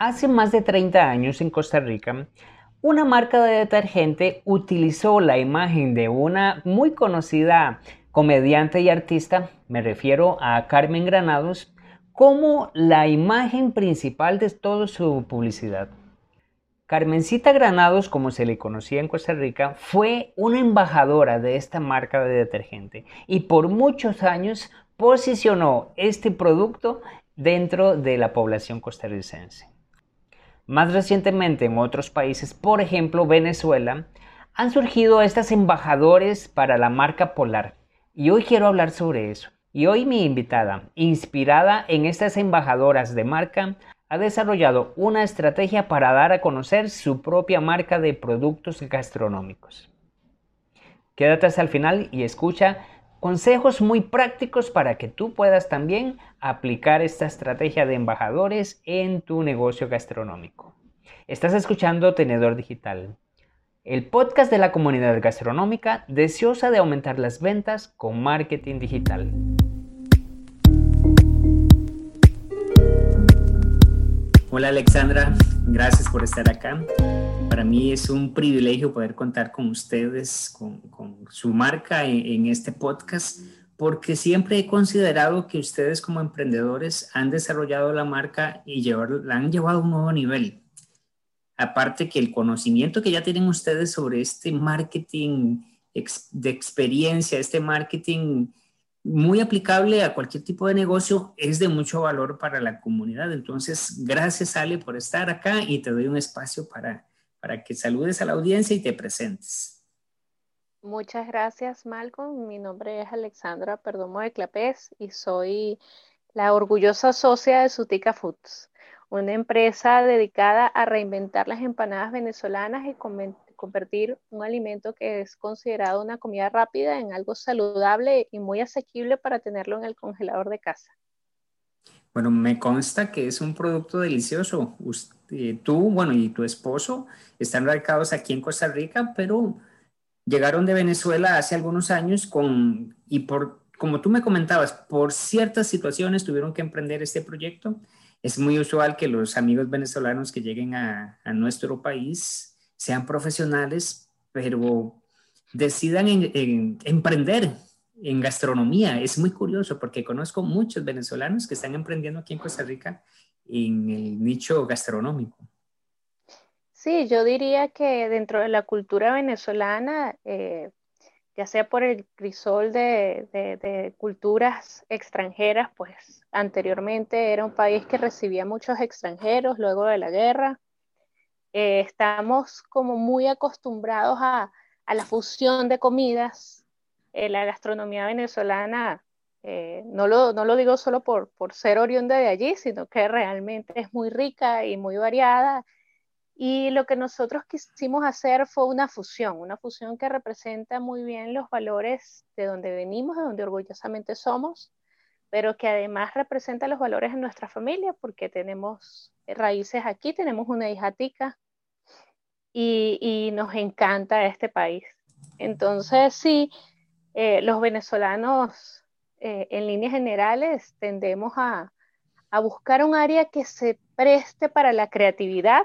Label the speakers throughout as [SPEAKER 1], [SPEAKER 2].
[SPEAKER 1] Hace más de 30 años en Costa Rica, una marca de detergente utilizó la imagen de una muy conocida comediante y artista, me refiero a Carmen Granados, como la imagen principal de toda su publicidad. Carmencita Granados, como se le conocía en Costa Rica, fue una embajadora de esta marca de detergente y por muchos años posicionó este producto dentro de la población costarricense. Más recientemente en otros países, por ejemplo Venezuela, han surgido estas embajadores para la marca Polar. Y hoy quiero hablar sobre eso. Y hoy mi invitada, inspirada en estas embajadoras de marca, ha desarrollado una estrategia para dar a conocer su propia marca de productos gastronómicos. Quédate hasta el final y escucha consejos muy prácticos para que tú puedas también aplicar esta estrategia de embajadores en tu negocio gastronómico. Estás escuchando Tenedor Digital, el podcast de la comunidad gastronómica deseosa de aumentar las ventas con marketing digital. Hola Alexandra, gracias por estar acá. Para mí es un privilegio poder contar con ustedes, con, su marca en este podcast porque siempre he considerado que ustedes como emprendedores han desarrollado la marca y la han llevado a un nuevo nivel. Aparte que el conocimiento que ya tienen ustedes sobre este marketing de experiencia, este marketing muy aplicable a cualquier tipo de negocio, es de mucho valor para la comunidad. Entonces, gracias Ale por estar acá y te doy un espacio para, para que saludes a la audiencia y te presentes.
[SPEAKER 2] Muchas gracias, Malcolm. Mi nombre es Alexandra Perdomo de Clapés y soy la orgullosa socia de Sutica Foods, una empresa dedicada a reinventar las empanadas venezolanas y convertir un alimento que es considerado una comida rápida en algo saludable y muy asequible para tenerlo en el congelador de casa.
[SPEAKER 1] Bueno, me consta que es un producto delicioso. tú, bueno, y tu esposo están radicados aquí en Costa Rica, pero llegaron de Venezuela hace algunos años con, y por, como tú me comentabas, por ciertas situaciones tuvieron que emprender este proyecto. Es muy usual que los amigos venezolanos que lleguen a, a nuestro país sean profesionales, pero decidan en, emprender en gastronomía. Es muy curioso porque conozco muchos venezolanos que están emprendiendo aquí en Costa Rica en el nicho gastronómico.
[SPEAKER 2] Sí, yo diría que dentro de la cultura venezolana, eh, ya sea por el crisol de, culturas extranjeras, pues anteriormente era un país que recibía muchos extranjeros luego de la guerra. Eh, estamos como muy acostumbrados a, la fusión de comidas. Eh, la gastronomía venezolana, no, lo, no lo digo solo por, por ser oriunda de allí, sino que realmente es muy rica y muy variada y lo que nosotros quisimos hacer fue una fusión, una fusión que representa muy bien los valores de donde venimos, de donde orgullosamente somos, pero que además representa los valores de nuestra familia, porque tenemos raíces aquí, tenemos una hija tica y, nos encanta este país. Entonces, sí, eh, los venezolanos eh, en líneas generales tendemos a, a buscar un área que se preste para la creatividad,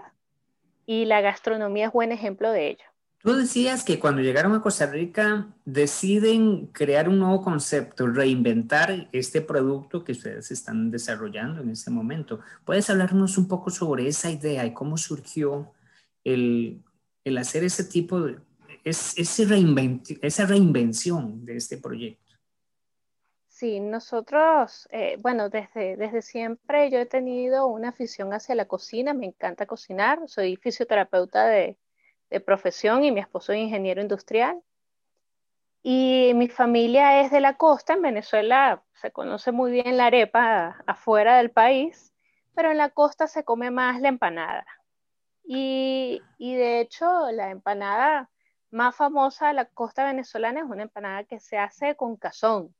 [SPEAKER 2] y la gastronomía es buen ejemplo de ello.
[SPEAKER 1] Tú decías que cuando llegaron a Costa Rica deciden crear un nuevo concepto, reinventar este producto que ustedes están desarrollando en este momento. ¿Puedes hablarnos un poco sobre esa idea y cómo surgió el, el hacer ese tipo de, es, ese esa reinvención de este proyecto?
[SPEAKER 2] Sí, nosotros, eh, bueno, desde, desde siempre yo he tenido una afición hacia la cocina, me encanta cocinar, soy fisioterapeuta de, profesión y mi esposo es ingeniero industrial. Y mi familia es de la costa, en Venezuela se conoce muy bien la arepa afuera del país, pero en la costa se come más la empanada. Y, y de hecho la empanada más famosa de la costa venezolana es una empanada que se hace con cazón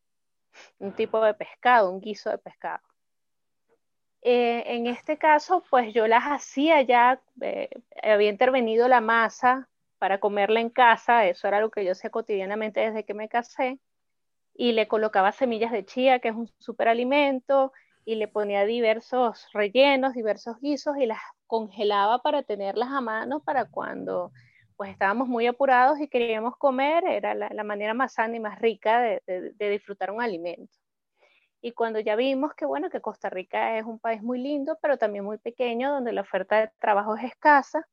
[SPEAKER 2] un tipo de pescado, un guiso de pescado. Eh, en este caso, pues yo las hacía ya, eh, había intervenido la masa para comerla en casa, eso era lo que yo hacía cotidianamente desde que me casé, y le colocaba semillas de chía, que es un superalimento, y le ponía diversos rellenos, diversos guisos y las congelaba para tenerlas a mano para cuando pues estábamos muy apurados y queríamos comer, era la, manera más sana y más rica de, disfrutar un alimento. Y cuando ya vimos que, bueno, que Costa Rica es un país muy lindo, pero también muy pequeño, donde la oferta de trabajo es escasa,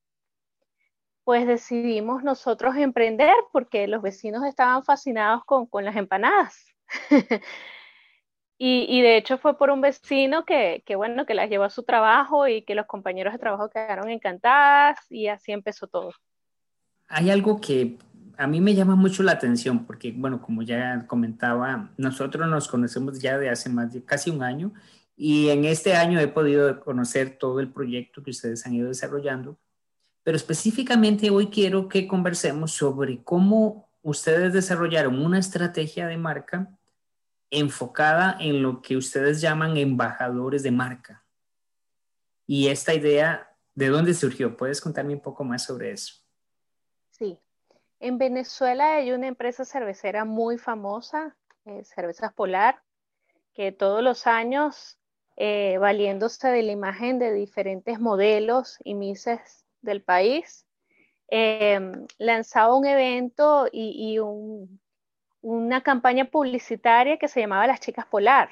[SPEAKER 2] pues decidimos nosotros emprender porque los vecinos estaban fascinados con, las empanadas. y, y, de hecho fue por un vecino que, que, bueno, que las llevó a su trabajo y que los compañeros de trabajo quedaron encantadas y así empezó todo
[SPEAKER 1] hay algo que a mí me llama mucho la atención porque, bueno, como ya comentaba, nosotros nos conocemos ya de hace más de casi un año y en este año he podido conocer todo el proyecto que ustedes han ido desarrollando, pero específicamente hoy quiero que conversemos sobre cómo ustedes desarrollaron una estrategia de marca enfocada en lo que ustedes llaman embajadores de marca. Y esta idea, ¿de dónde surgió? ¿Puedes contarme un poco más sobre eso?
[SPEAKER 2] Sí. En Venezuela hay una empresa cervecera muy famosa, eh, Cervezas Polar, que todos los años, eh, valiéndose de la imagen de diferentes modelos y mises del país, em, lanzaba un evento y, una campaña publicitaria que se llamaba Las Chicas Polar.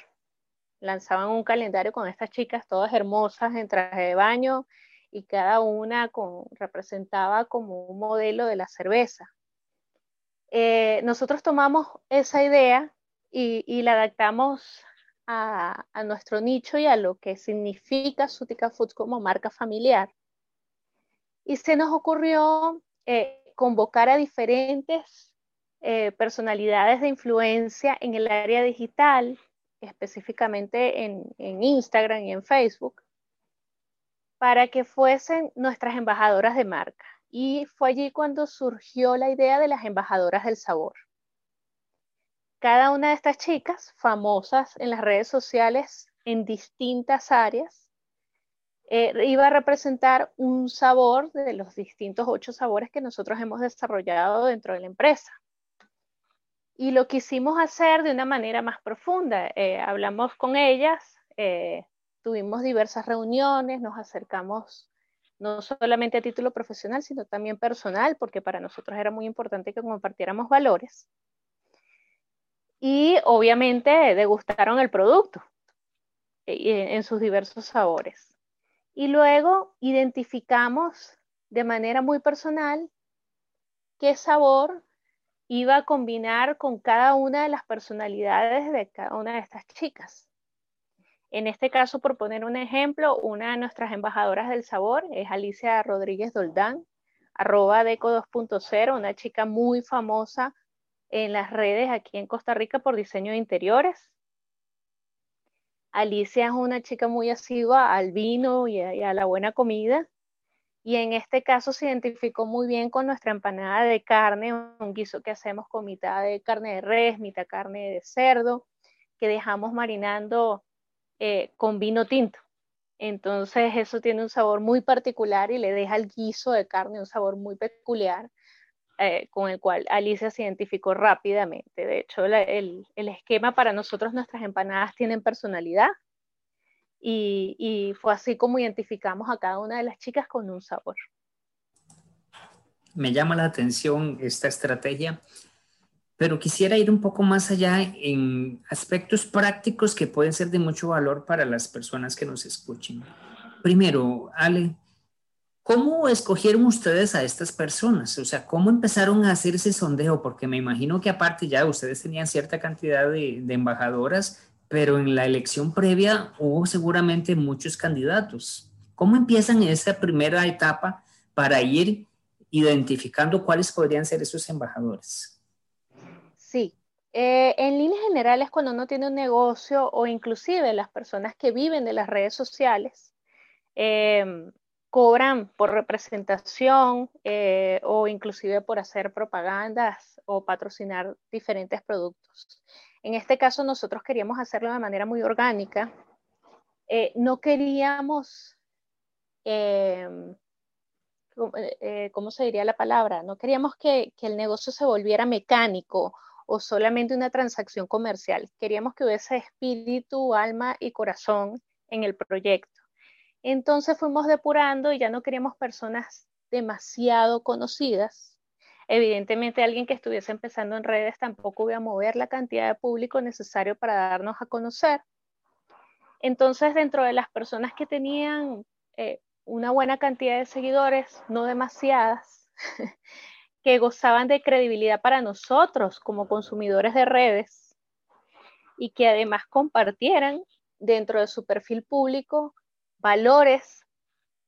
[SPEAKER 2] Lanzaban un calendario con estas chicas todas hermosas en traje de baño y cada una representaba como un modelo de la cerveza. Eh, nosotros tomamos esa idea y, la adaptamos a, nuestro nicho y a lo que significa Sutica Foods como marca familiar. Y se nos ocurrió eh, convocar a diferentes eh, personalidades de influencia en el área digital, específicamente en Instagram y en Facebook, para que fuesen nuestras embajadoras de marca. Y fue allí cuando surgió la idea de las embajadoras del sabor. Cada una de estas chicas, famosas en las redes sociales en distintas áreas, eh, iba a representar un sabor de los distintos ocho sabores que nosotros hemos desarrollado dentro de la empresa. Y lo quisimos hacer de una manera más profunda. Eh, hablamos con ellas, eh, tuvimos diversas reuniones, nos acercamos no solamente a título profesional, sino también personal, porque para nosotros era muy importante que compartiéramos valores. Y obviamente degustaron el producto eh, en sus diversos sabores. Y luego identificamos de manera muy personal qué sabor iba a combinar con cada una de las personalidades de cada una de estas chicas. En este caso, por poner un ejemplo, una de nuestras embajadoras del sabor es Alicia Rodríguez Doldán, arroba Deco 2.0, una chica muy famosa en las redes aquí en Costa Rica por diseño de interiores. Alicia es una chica muy asidua al vino y a, la buena comida. Y en este caso se identificó muy bien con nuestra empanada de carne, un guiso que hacemos con mitad de carne de res, mitad carne de cerdo, que dejamos marinando eh, con vino tinto. Entonces eso tiene un sabor muy particular y le deja al guiso de carne un sabor muy peculiar eh, con el cual Alicia se identificó rápidamente. De hecho, el, esquema para nosotros, nuestras empanadas tienen personalidad y, y fue así como identificamos a cada una de las chicas con un sabor.
[SPEAKER 1] Me llama la atención esta estrategia pero quisiera ir un poco más allá en aspectos prácticos que pueden ser de mucho valor para las personas que nos escuchen. Primero, Ale, ¿cómo escogieron ustedes a estas personas? O sea, ¿cómo empezaron a hacer ese sondeo? Porque me imagino que aparte ya ustedes tenían cierta cantidad de, de embajadoras, pero en la elección previa hubo seguramente muchos candidatos. ¿Cómo empiezan esa primera etapa para ir identificando cuáles podrían ser esos embajadores?
[SPEAKER 2] Sí, eh, en líneas generales cuando uno tiene un negocio o inclusive las personas que viven de las redes sociales em, cobran por representación eh, o inclusive por hacer propagandas o patrocinar diferentes productos. En este caso nosotros queríamos hacerlo de manera muy orgánica. Eh, no queríamos, em, ¿cómo se diría la palabra? No queríamos que, que el negocio se volviera mecánico o solamente una transacción comercial. Queríamos que hubiese espíritu, alma y corazón en el proyecto. Entonces fuimos depurando y ya no queríamos personas demasiado conocidas. Evidentemente alguien que estuviese empezando en redes tampoco iba a mover la cantidad de público necesario para darnos a conocer. Entonces dentro de las personas que tenían eh, una buena cantidad de seguidores, no demasiadas, que gozaban de credibilidad para nosotros como consumidores de redes y que además compartieran dentro de su perfil público valores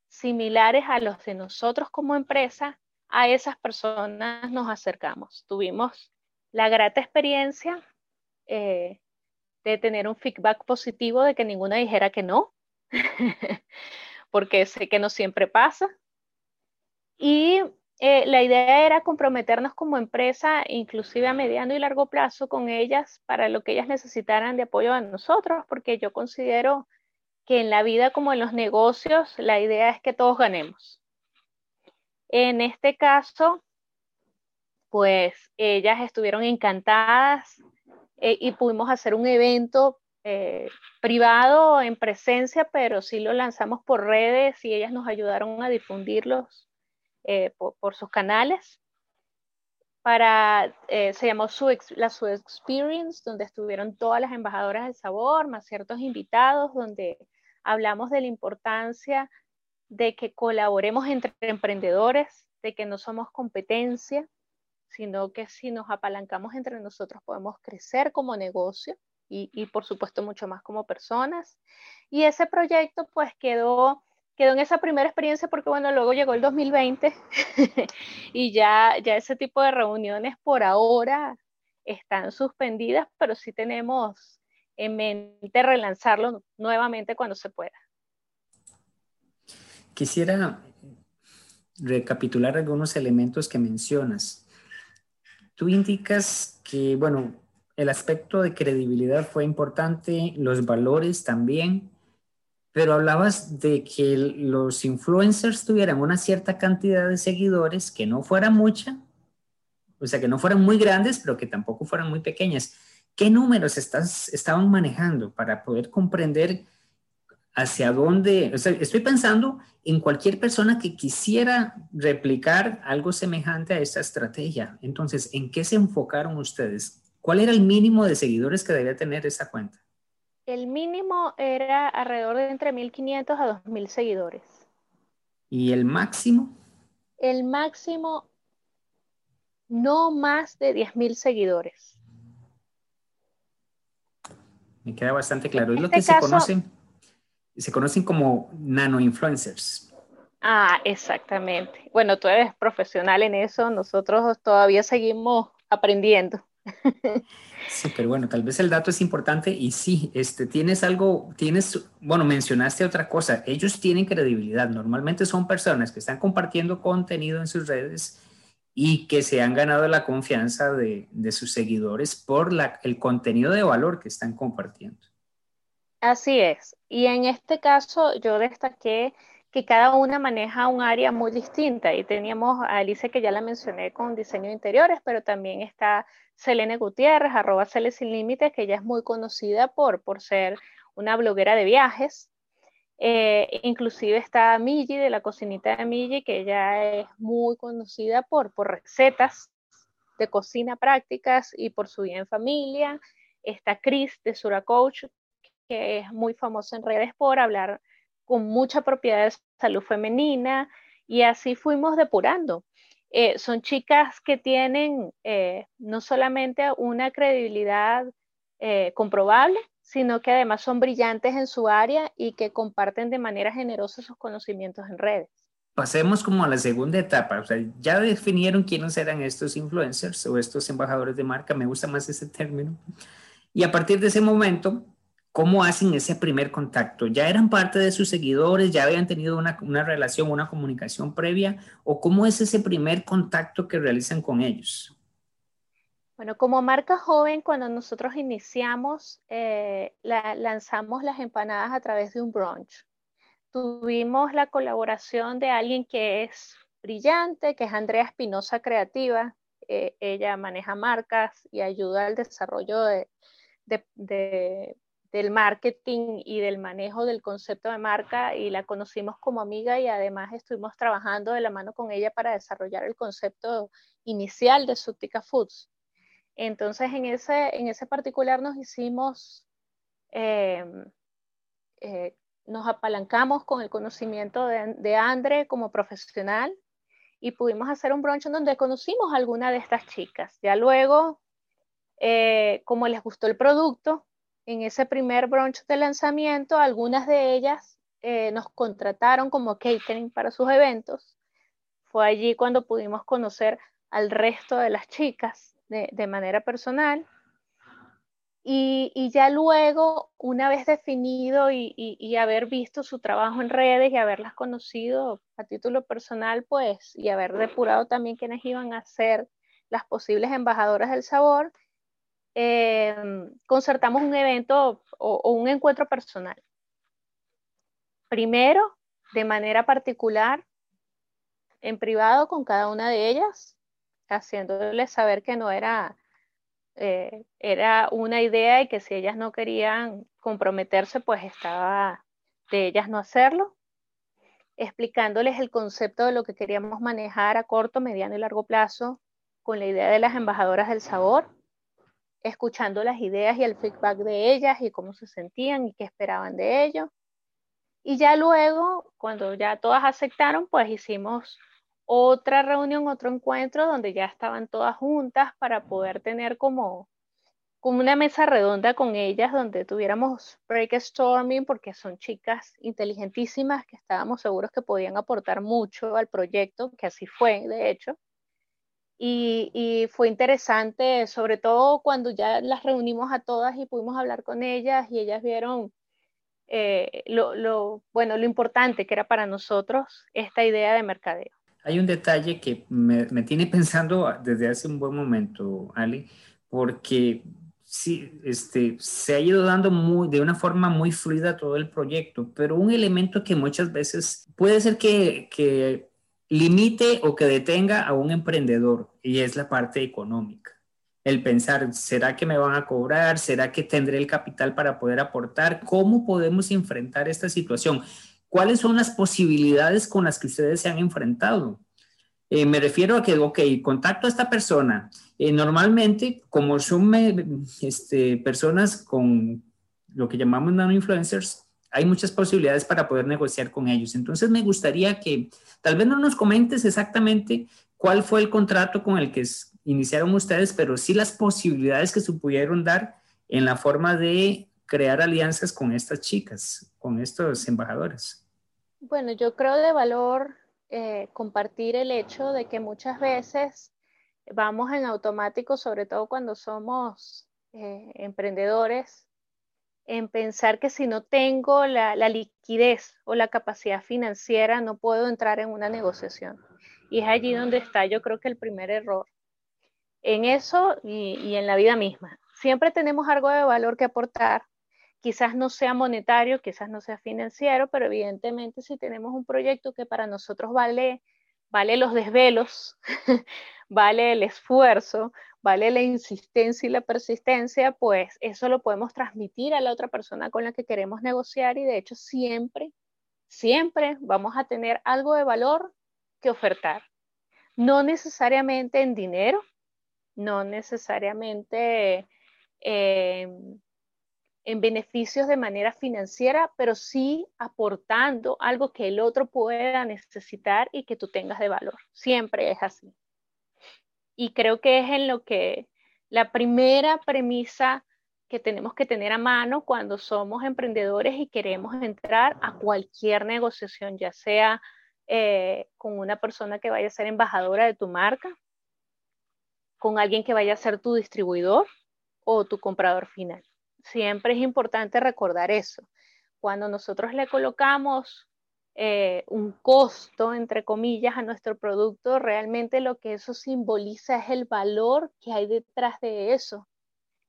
[SPEAKER 2] similares a los de nosotros como empresa, a esas personas nos acercamos. Tuvimos la grata experiencia eh, de tener un feedback positivo de que ninguna dijera que no, porque sé que no siempre pasa. Y eh, la idea era comprometernos como empresa, inclusive a mediano y largo plazo, con ellas para lo que ellas necesitaran de apoyo a nosotros, porque yo considero que en la vida como en los negocios, la idea es que todos ganemos. En este caso, pues ellas estuvieron encantadas eh, y pudimos hacer un evento eh, privado en presencia, pero sí lo lanzamos por redes y ellas nos ayudaron a difundirlos eh, por, sus canales. Para, eh, se llamó su, la Su Experience, donde estuvieron todas las embajadoras del sabor, más ciertos invitados, donde hablamos de la importancia de que colaboremos entre emprendedores, de que no somos competencia, sino que si nos apalancamos entre nosotros podemos crecer como negocio y, y, por supuesto mucho más como personas. Y ese proyecto pues quedó quedó en esa primera experiencia porque, bueno, luego llegó el 2020 y ya, ya ese tipo de reuniones por ahora están suspendidas, pero sí tenemos en mente relanzarlo nuevamente cuando se pueda.
[SPEAKER 1] Quisiera recapitular algunos elementos que mencionas. Tú indicas que, bueno, el aspecto de credibilidad fue importante, los valores también, pero hablabas de que los influencers tuvieran una cierta cantidad de seguidores, que no fuera mucha, o sea, que no fueran muy grandes, pero que tampoco fueran muy pequeñas. ¿Qué números estaban manejando para poder comprender hacia dónde? Estoy pensando en cualquier persona que quisiera replicar algo semejante a esta estrategia. Entonces, ¿en qué se enfocaron ustedes? ¿Cuál era el mínimo de seguidores que debía tener esa cuenta?
[SPEAKER 2] El mínimo era alrededor de entre 1.500 a 2.000 seguidores.
[SPEAKER 1] ¿Y el máximo?
[SPEAKER 2] El máximo no más de 10.000 seguidores.
[SPEAKER 1] Me queda bastante claro. es lo este que se conocen, se conocen como nano influencers.
[SPEAKER 2] Ah, exactamente. Bueno, tú eres profesional en eso, nosotros todavía seguimos aprendiendo.
[SPEAKER 1] Sí, pero bueno, tal vez el dato es importante y sí, este, tienes algo, tienes, bueno, mencionaste otra cosa, ellos tienen credibilidad, normalmente son personas que están compartiendo contenido en sus redes y que se han ganado la confianza de, de sus seguidores por la, el contenido de valor que están compartiendo.
[SPEAKER 2] Así es, y en este caso yo destaqué que cada una maneja un área muy distinta y teníamos a Alice que ya la mencioné con diseño de interiores, pero también está Selene Gutiérrez, arroba Cele Sin Límites, que ella es muy conocida por, por ser una bloguera de viajes. Eh, inclusive está Migi de la cocinita de Migi, que ella es muy conocida por, por recetas de cocina prácticas y por su vida en familia. Está Chris de Sura Coach, que es muy famoso en redes por hablar con mucha propiedad de salud femenina y así fuimos depurando. Eh, son chicas que tienen eh, no solamente una credibilidad eh, comprobable, sino que además son brillantes en su área y que comparten de manera generosa sus conocimientos en redes.
[SPEAKER 1] Pasemos como a la segunda etapa, o sea, ya definieron quiénes eran estos influencers o estos embajadores de marca, me gusta más ese término. Y a partir de ese momento, ¿Cómo hacen ese primer contacto? ¿Ya eran parte de sus seguidores? ¿Ya habían tenido una, relación, una comunicación previa? ¿O cómo es ese primer contacto que realizan con ellos?
[SPEAKER 2] Bueno, como marca joven, cuando nosotros iniciamos, eh, lanzamos las empanadas a través de un brunch. Tuvimos la colaboración de alguien que es brillante, que es Andrea Espinosa Creativa. eh, ella maneja marcas y ayuda al desarrollo de, del marketing y del manejo del concepto de marca y la conocimos como amiga y además estuvimos trabajando de la mano con ella para desarrollar el concepto inicial de Subtica Foods. Entonces, en ese, en ese particular nos hicimos, eh, eh, nos apalancamos con el conocimiento de, de Andre como profesional y pudimos hacer un brunch en donde conocimos a alguna de estas chicas. Ya luego, eh, como les gustó el producto, en ese primer brunch de lanzamiento, algunas de ellas eh, nos contrataron como catering para sus eventos. Fue allí cuando pudimos conocer al resto de las chicas de, de manera personal y, ya luego, una vez definido y, haber visto su trabajo en redes y haberlas conocido a título personal, pues, y haber depurado también quiénes iban a ser las posibles embajadoras del sabor, em, concertamos un evento o un encuentro personal. Primero, de manera particular, en privado con cada una de ellas, haciéndoles saber que no era eh, era una idea y que si ellas no querían comprometerse, pues estaba de ellas no hacerlo, explicándoles el concepto de lo que queríamos manejar a corto, mediano y largo plazo con la idea de las embajadoras del sabor, escuchando las ideas y el feedback de ellas y cómo se sentían y qué esperaban de ello. Y ya luego, cuando ya todas aceptaron, pues hicimos otra reunión, otro encuentro donde ya estaban todas juntas para poder tener como, como una mesa redonda con ellas donde tuviéramos break-storming porque son chicas inteligentísimas que estábamos seguros que podían aportar mucho al proyecto, que así fue, de hecho. Y, fue interesante, sobre todo cuando ya las reunimos a todas y pudimos hablar con ellas y ellas vieron eh, lo, bueno, lo importante que era para nosotros esta idea de mercadeo.
[SPEAKER 1] Hay un detalle que me, tiene pensando desde hace un buen momento, Ali, porque sí, este, se ha ido dando muy, de una forma muy fluida todo el proyecto, pero un elemento que muchas veces puede ser que, que limite o que detenga a un emprendedor y es la parte económica. El pensar, ¿será que me van a cobrar? ¿Será que tendré el capital para poder aportar? ¿Cómo podemos enfrentar esta situación? ¿Cuáles son las posibilidades con las que ustedes se han enfrentado? Eh, me refiero a que, ok, contacto a esta persona. Eh, normalmente, como son este, personas con lo que llamamos nano-influencers, hay muchas posibilidades para poder negociar con ellos. Entonces, me gustaría que tal vez no nos comentes exactamente cuál fue el contrato con el que iniciaron ustedes, pero sí las posibilidades que se pudieron dar en la forma de crear alianzas con estas chicas, con estos embajadores?
[SPEAKER 2] Bueno, yo creo de valor eh, compartir el hecho de que muchas veces vamos en automático, sobre todo cuando somos eh, emprendedores, en pensar que si no tengo la, liquidez o la capacidad financiera, no puedo entrar en una negociación. Y es allí donde está, yo creo que el primer error. En eso y en la vida misma. Siempre tenemos algo de valor que aportar, quizás no sea monetario, quizás no sea financiero, pero evidentemente si tenemos un proyecto que para nosotros vale, vale los desvelos, vale el esfuerzo, vale la insistencia y la persistencia, pues eso lo podemos transmitir a la otra persona con la que queremos negociar y de hecho siempre, siempre vamos a tener algo de valor que ofertar. No necesariamente en dinero, no necesariamente... Eh, en beneficios de manera financiera, pero sí aportando algo que el otro pueda necesitar y que tú tengas de valor. Siempre es así. Y creo que es en lo que la primera premisa que tenemos que tener a mano cuando somos emprendedores y queremos entrar a cualquier negociación, ya sea eh, con una persona que vaya a ser embajadora de tu marca, con alguien que vaya a ser tu distribuidor o tu comprador final siempre es importante recordar eso. Cuando nosotros le colocamos eh, un costo, entre comillas, a nuestro producto, realmente lo que eso simboliza es el valor que hay detrás de eso,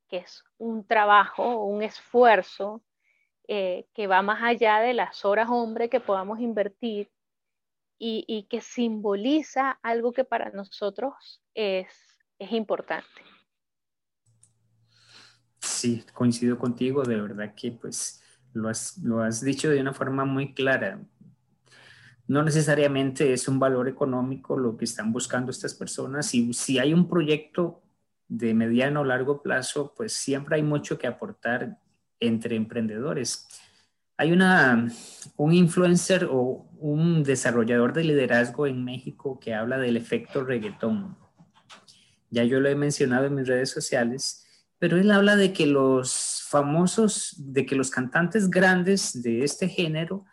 [SPEAKER 2] que es un trabajo, un esfuerzo eh, que va más allá de las horas hombre que podamos invertir y, que simboliza algo que para nosotros es importante.
[SPEAKER 1] Sí, coincido contigo, de verdad que pues lo has, lo has dicho de una forma muy clara. No necesariamente es un valor económico lo que están buscando estas personas y si hay un proyecto de mediano o largo plazo, pues siempre hay mucho que aportar entre emprendedores. Hay una, un influencer o un desarrollador de liderazgo en México que habla del efecto reggaetón. Ya yo lo he mencionado en mis redes sociales, pero él habla de que los famosos, de que los cantantes grandes de este género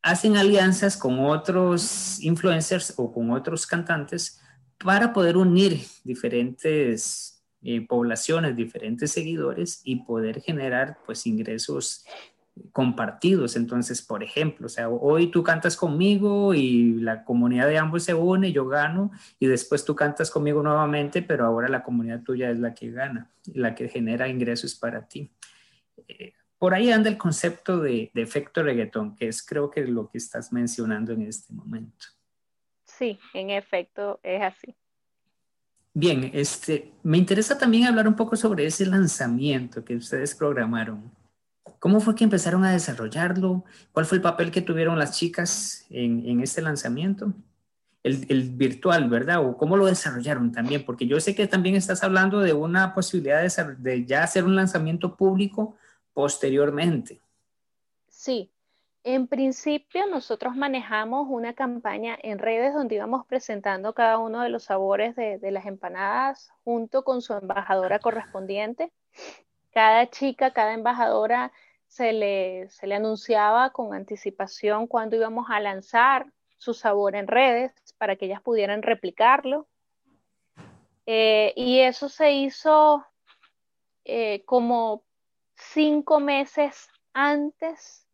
[SPEAKER 1] hacen alianzas con otros influencers o con otros cantantes para poder unir diferentes eh, poblaciones, diferentes seguidores y poder generar pues ingresos compartidos. Entonces, por ejemplo, o sea, hoy tú cantas conmigo y la comunidad de ambos se une, yo gano y después tú cantas conmigo nuevamente, pero ahora la comunidad tuya es la que gana, la que genera ingresos para ti. Eh, por ahí anda el concepto de, de, efecto reggaetón, que es creo que lo que estás mencionando en este momento.
[SPEAKER 2] Sí, en efecto es así.
[SPEAKER 1] Bien, este, me interesa también hablar un poco sobre ese lanzamiento que ustedes programaron. ¿Cómo fue que empezaron a desarrollarlo? ¿Cuál fue el papel que tuvieron las chicas en, este lanzamiento? El, virtual, ¿verdad? ¿O cómo lo desarrollaron también? Porque yo sé que también estás hablando de una posibilidad de, ya hacer un lanzamiento público posteriormente.
[SPEAKER 2] Sí, en principio nosotros manejamos una campaña en redes donde íbamos presentando cada uno de los sabores de las empanadas junto con su embajadora correspondiente. Cada chica, cada embajadora se le, se le anunciaba con anticipación cuando íbamos a lanzar su sabor en redes para que ellas pudieran replicarlo. Eh, y eso se hizo eh, como cinco meses antes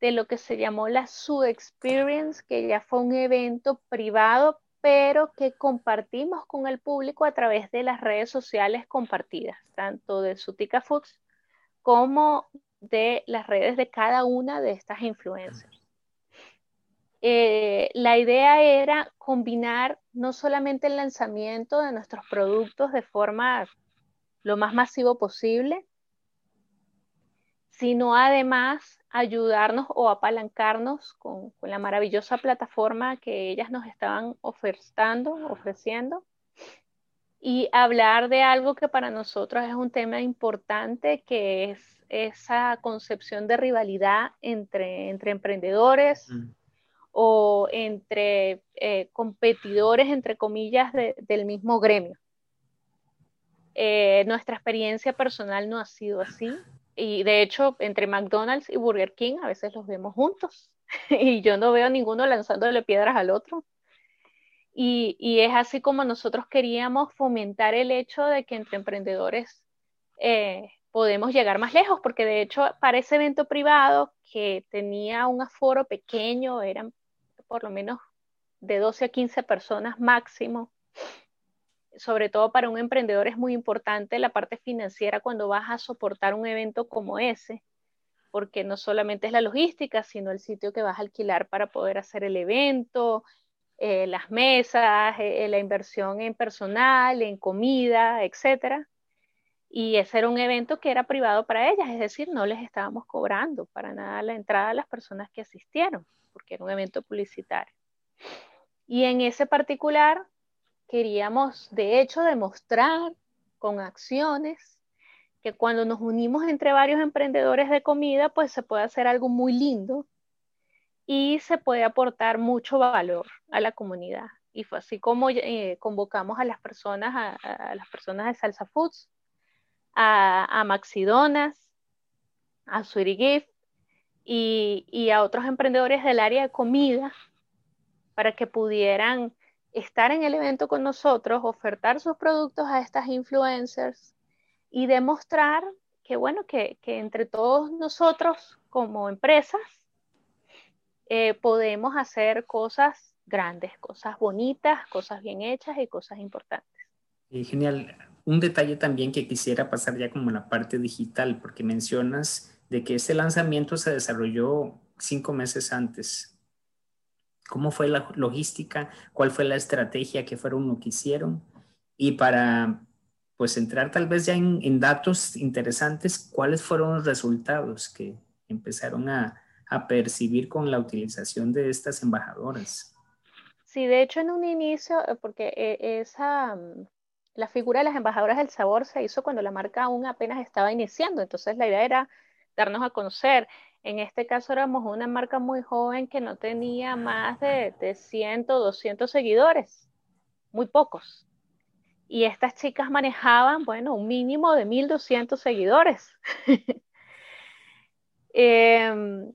[SPEAKER 2] de lo que se llamó la Su Experience, que ya fue un evento privado, pero que compartimos con el público a través de las redes sociales compartidas, tanto de Sutica Foods como de las redes de cada una de estas influencers. Eh, la idea era combinar no solamente el lanzamiento de nuestros productos de forma lo más masivo posible, sino además ayudarnos o apalancarnos con, con la maravillosa plataforma que ellas nos estaban ofertando, ofreciendo, y hablar de algo que para nosotros es un tema importante, que es esa concepción de rivalidad entre, entre emprendedores mm. o entre eh, competidores, entre comillas, del mismo gremio. Eh, nuestra experiencia personal no ha sido así y de hecho entre McDonald's y Burger King a veces los vemos juntos y yo no veo a ninguno lanzándole piedras al otro. Y, y, es así como nosotros queríamos fomentar el hecho de que entre emprendedores eh, podemos llegar más lejos, porque de hecho para ese evento privado que tenía un aforo pequeño, eran por lo menos de 12 a 15 personas máximo, sobre todo para un emprendedor es muy importante la parte financiera cuando vas a soportar un evento como ese, porque no solamente es la logística, sino el sitio que vas a alquilar para poder hacer el evento, eh, las mesas, eh, la inversión en personal, en comida, etcétera y ese era un evento que era privado para ellas, es decir, no les estábamos cobrando para nada la entrada a las personas que asistieron, porque era un evento publicitario. Y en ese particular queríamos, de hecho, demostrar con acciones que cuando nos unimos entre varios emprendedores de comida, pues se puede hacer algo muy lindo y se puede aportar mucho valor a la comunidad. Y fue así como eh, convocamos a las personas, a, a las personas de Salsa Foods, a, Maxidonas, a Sweetie Gift y, a otros emprendedores del área de comida para que pudieran estar en el evento con nosotros, ofertar sus productos a estas influencers y demostrar que, bueno, que, entre todos nosotros como empresas eh, podemos hacer cosas grandes, cosas bonitas, cosas bien hechas y cosas importantes.
[SPEAKER 1] genial un detalle también que quisiera pasar ya como la parte digital, porque mencionas de que este lanzamiento se desarrolló cinco meses antes. ¿Cómo fue la logística? ¿Cuál fue la estrategia que fueron lo que hicieron? Y para pues entrar tal vez ya en, datos interesantes, ¿cuáles fueron los resultados que empezaron a, a percibir con la utilización de estas embajadoras?
[SPEAKER 2] Sí, de hecho en un inicio, eh, porque eh, esa, mm, la figura de las embajadoras del sabor se hizo cuando la marca aún apenas estaba iniciando, entonces la idea era darnos a conocer. En este caso éramos una marca muy joven que no tenía más de, de 100, 200 seguidores, muy pocos. Y estas chicas manejaban, bueno, un mínimo de 1.200 seguidores. Em,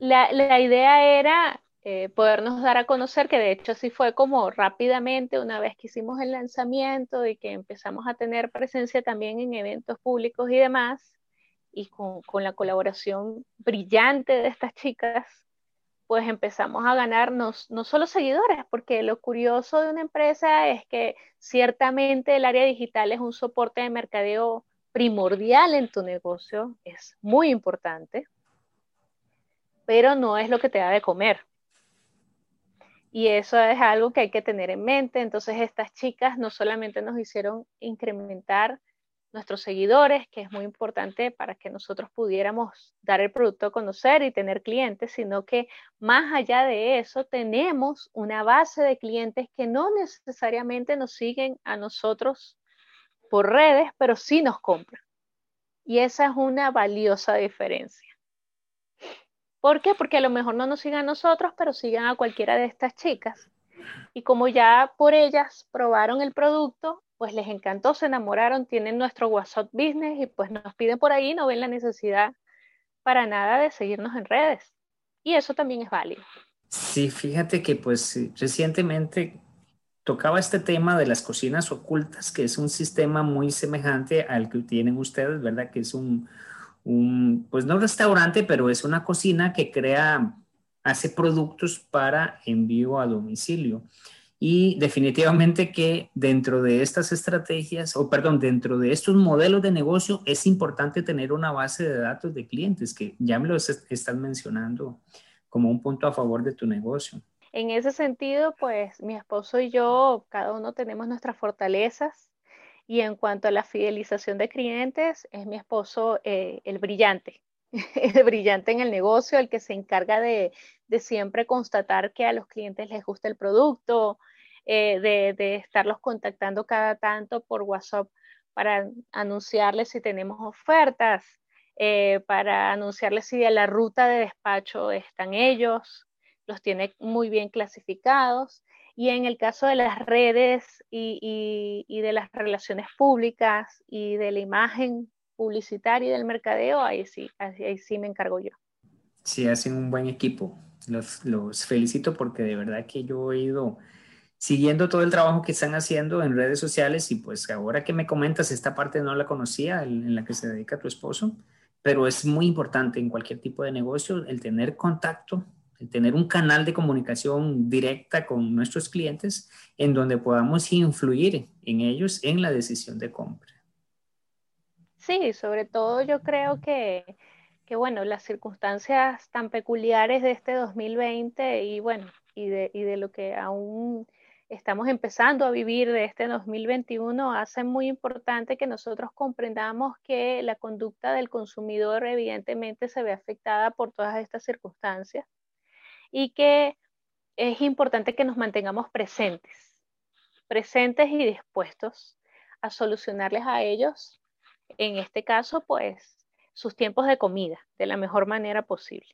[SPEAKER 2] la, la idea era eh, podernos dar a conocer, que de hecho así fue como rápidamente, una vez que hicimos el lanzamiento y que empezamos a tener presencia también en eventos públicos y demás, y con, con la colaboración brillante de estas chicas, pues empezamos a ganarnos no solo seguidores, porque lo curioso de una empresa es que ciertamente el área digital es un soporte de mercadeo primordial en tu negocio, es muy importante, pero no es lo que te da de comer. Y eso es algo que hay que tener en mente. Entonces estas chicas no solamente nos hicieron incrementar nuestros seguidores, que es muy importante para que nosotros pudiéramos dar el producto a conocer y tener clientes, sino que más allá de eso tenemos una base de clientes que no necesariamente nos siguen a nosotros por redes, pero sí nos compran. Y esa es una valiosa diferencia. ¿Por qué? Porque a lo mejor no nos sigan a nosotros, pero sigan a cualquiera de estas chicas. Y como ya por ellas probaron el producto, pues les encantó, se enamoraron, tienen nuestro WhatsApp Business y pues nos piden por ahí, no ven la necesidad para nada de seguirnos en redes. Y eso también es válido.
[SPEAKER 1] Sí, fíjate que pues recientemente tocaba este tema de las cocinas ocultas, que es un sistema muy semejante al que tienen ustedes, ¿verdad? Que es un, un, pues no restaurante, pero es una cocina que crea, hace productos para envío a domicilio. Y definitivamente que dentro de estas estrategias, o perdón, dentro de estos modelos de negocio es importante tener una base de datos de clientes, que ya me lo estás mencionando como un punto a favor de tu negocio.
[SPEAKER 2] En ese sentido, pues mi esposo y yo, cada uno tenemos nuestras fortalezas y en cuanto a la fidelización de clientes, es mi esposo eh, el brillante, el brillante en el negocio, el que se encarga de, siempre constatar que a los clientes les gusta el producto, eh, de, estarlos contactando cada tanto por WhatsApp para anunciarles si tenemos ofertas, eh, para anunciarles si de la ruta de despacho están ellos, los tiene muy bien clasificados y en el caso de las redes y, de las relaciones públicas y de la imagen publicitaria y del mercadeo, ahí sí, ahí sí me encargo yo.
[SPEAKER 1] Sí, hacen un buen equipo. Los, los felicito porque de verdad que yo he ido siguiendo todo el trabajo que están haciendo en redes sociales y pues ahora que me comentas, esta parte no la conocía, en la que se dedica tu esposo, pero es muy importante en cualquier tipo de negocio el tener contacto tener un canal de comunicación directa con nuestros clientes en donde podamos influir en ellos en la decisión de compra.
[SPEAKER 2] Sí, sobre todo yo creo que, que bueno, las circunstancias tan peculiares de este 2020 y bueno, y de, y de lo que aún estamos empezando a vivir de este 2021 hacen muy importante que nosotros comprendamos que la conducta del consumidor evidentemente se ve afectada por todas estas circunstancias y que es importante que nos mantengamos presentes, presentes y dispuestos a solucionarles a ellos, en este caso, pues, sus tiempos de comida de la mejor manera posible.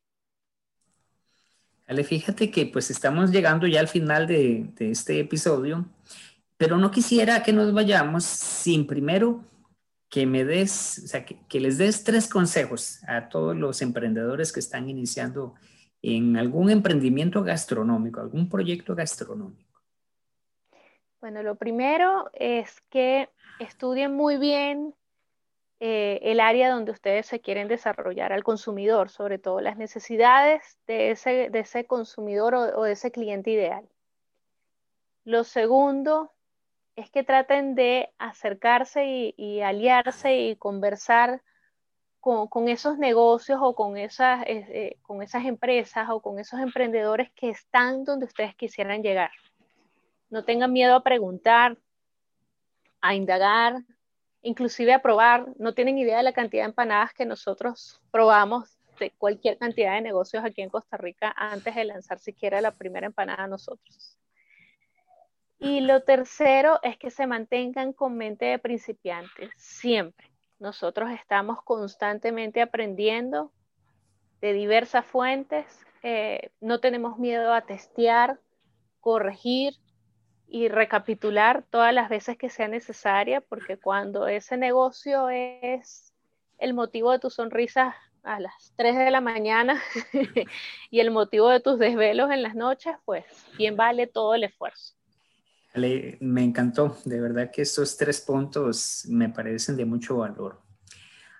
[SPEAKER 1] Ale, fíjate que pues estamos llegando ya al final de, este episodio, pero no quisiera que nos vayamos sin primero que me des, o sea, que les des tres consejos a todos los emprendedores que están iniciando en algún emprendimiento gastronómico, algún proyecto gastronómico?
[SPEAKER 2] Bueno, lo primero es que estudien muy bien eh, el área donde ustedes se quieren desarrollar al consumidor, sobre todo las necesidades de ese, de ese consumidor o, de ese cliente ideal. Lo segundo es que traten de acercarse y, y aliarse y conversar con, esos negocios o con esas, eh, con esas empresas o con esos emprendedores que están donde ustedes quisieran llegar. No tengan miedo a preguntar, a indagar, inclusive a probar. No tienen idea de la cantidad de empanadas que nosotros probamos de cualquier cantidad de negocios aquí en Costa Rica antes de lanzar siquiera la primera empanada a nosotros. Y lo tercero es que se mantengan con mente de principiantes, siempre. Nosotros estamos constantemente aprendiendo de diversas fuentes, eh, no tenemos miedo a testear, corregir y recapitular todas las veces que sea necesaria, porque cuando ese negocio es el motivo de tu sonrisa a las 3 de la mañana y el motivo de tus desvelos en las noches, pues bien vale todo el esfuerzo.
[SPEAKER 1] Me encantó, de verdad que estos tres puntos me parecen de mucho valor.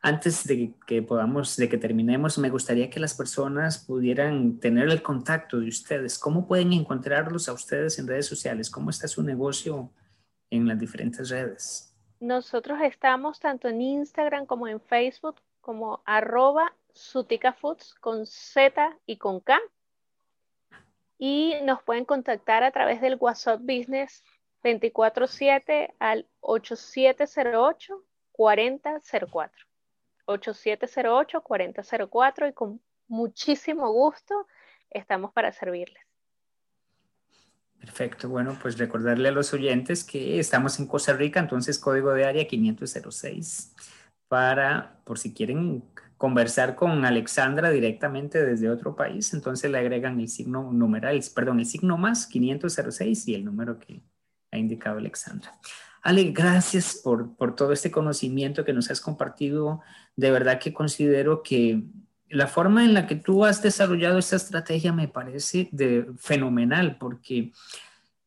[SPEAKER 1] Antes de que podamos, de que terminemos, me gustaría que las personas pudieran tener el contacto de ustedes. ¿Cómo pueden encontrarlos a ustedes en redes sociales? ¿Cómo está su negocio en las diferentes redes?
[SPEAKER 2] Nosotros estamos tanto en Instagram como en Facebook como arroba suticafoods con Z y con K y nos pueden contactar a través del WhatsApp Business 24/7 al 8708-4004. 8708-4004 y con muchísimo gusto estamos para servirles.
[SPEAKER 1] Perfecto, bueno, pues recordarle a los oyentes que estamos en Costa Rica, entonces código de área 506 para, por si quieren conversar con Alexandra directamente desde otro país, entonces le agregan el signo numeral, perdón, el signo más 506 y el número que ha indicado Alexandra. Ale, gracias por, todo este conocimiento que nos has compartido. De verdad que considero que la forma en la que tú has desarrollado esta estrategia me parece fenomenal porque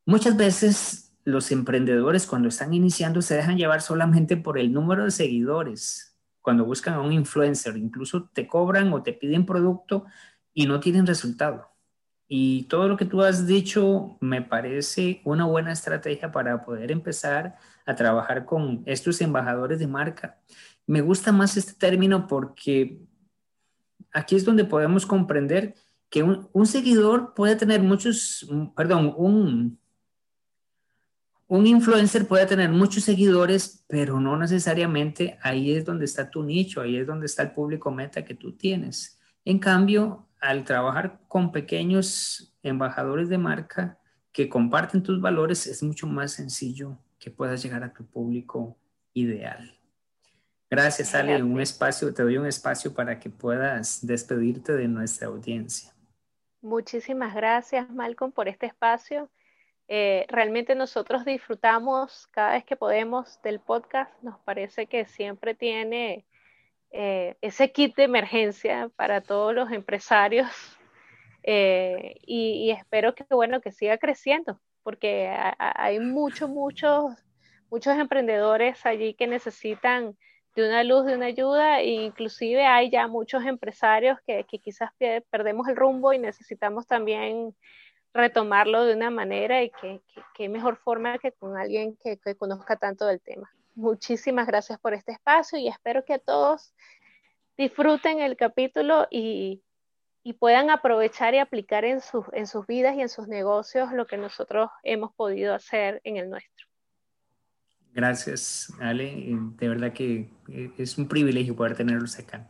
[SPEAKER 1] muchas veces los emprendedores cuando están iniciando se dejan llevar solamente por el número de seguidores cuando buscan a un influencer, incluso te cobran o te piden producto y no tienen resultado. Y todo lo que tú has dicho me parece una buena estrategia para poder empezar a trabajar con estos embajadores de marca. Me gusta más este término porque aquí es donde podemos comprender que un, un seguidor puede tener muchos, perdón, un, un influencer puede tener muchos seguidores, pero no necesariamente ahí es donde está tu nicho, ahí es donde está el público meta que tú tienes. En cambio, al trabajar con pequeños embajadores de marca que comparten tus valores, es mucho más sencillo que puedas llegar a tu público ideal. Gracias, Ale. Un espacio, te doy un espacio para que puedas despedirte de nuestra audiencia.
[SPEAKER 2] Muchísimas gracias, Malcolm, por este espacio eh, realmente nosotros disfrutamos cada vez que podemos del podcast. Nos parece que siempre tiene eh, ese kit de emergencia para todos los empresarios eh, y, espero que bueno que siga creciendo porque hay muchos muchos muchos emprendedores allí que necesitan de una luz, de una ayuda, e inclusive hay ya muchos empresarios que, que quizás perdemos el rumbo y necesitamos también retomarlo de una manera y que, que, mejor forma que con alguien que, conozca tanto del tema. Muchísimas gracias por este espacio y espero que todos disfruten el capítulo y, y puedan aprovechar y aplicar en, sus, en sus vidas y en sus negocios lo que nosotros hemos podido hacer en el nuestro.
[SPEAKER 1] Gracias, Ale. De verdad que es un privilegio poder tenerlos acá.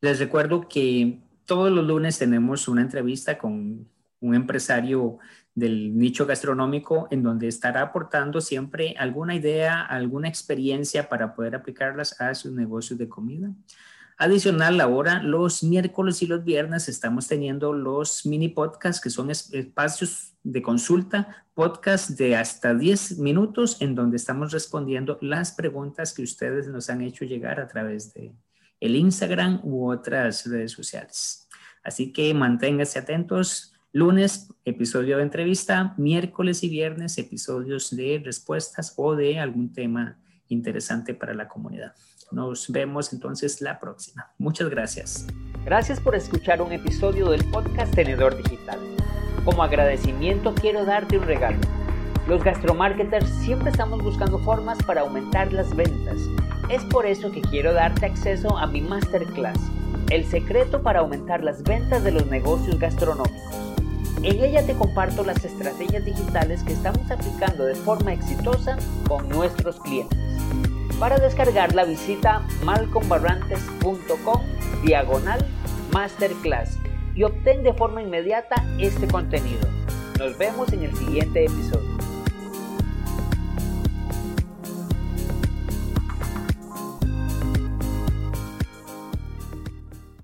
[SPEAKER 1] Les recuerdo que todos los lunes tenemos una entrevista con un empresario del nicho gastronómico en donde estará aportando siempre alguna idea, alguna experiencia para poder aplicarlas a sus negocios de comida. Adicional, ahora los miércoles y los viernes estamos teniendo los mini podcasts, que son espacios de consulta, podcast de hasta 10 minutos, en donde estamos respondiendo las preguntas que ustedes nos han hecho llegar a través de el Instagram u otras redes sociales. Así que manténganse atentos Lunes, episodio de entrevista. Miércoles y viernes, episodios de respuestas o de algún tema interesante para la comunidad. Nos vemos entonces la próxima. Muchas gracias. Gracias por escuchar un episodio del podcast Tenedor Digital. Como agradecimiento quiero darte un regalo. Los gastromarketers siempre estamos buscando formas para aumentar las ventas. Es por eso que quiero darte acceso a mi masterclass, El secreto para aumentar las ventas de los negocios gastronómicos. En ella te comparto las estrategias digitales que estamos aplicando de forma exitosa con nuestros clientes.
[SPEAKER 3] Para descargarla visita malcombarrantes.com diagonal masterclass y obtén de forma inmediata este contenido. Nos vemos en el siguiente episodio.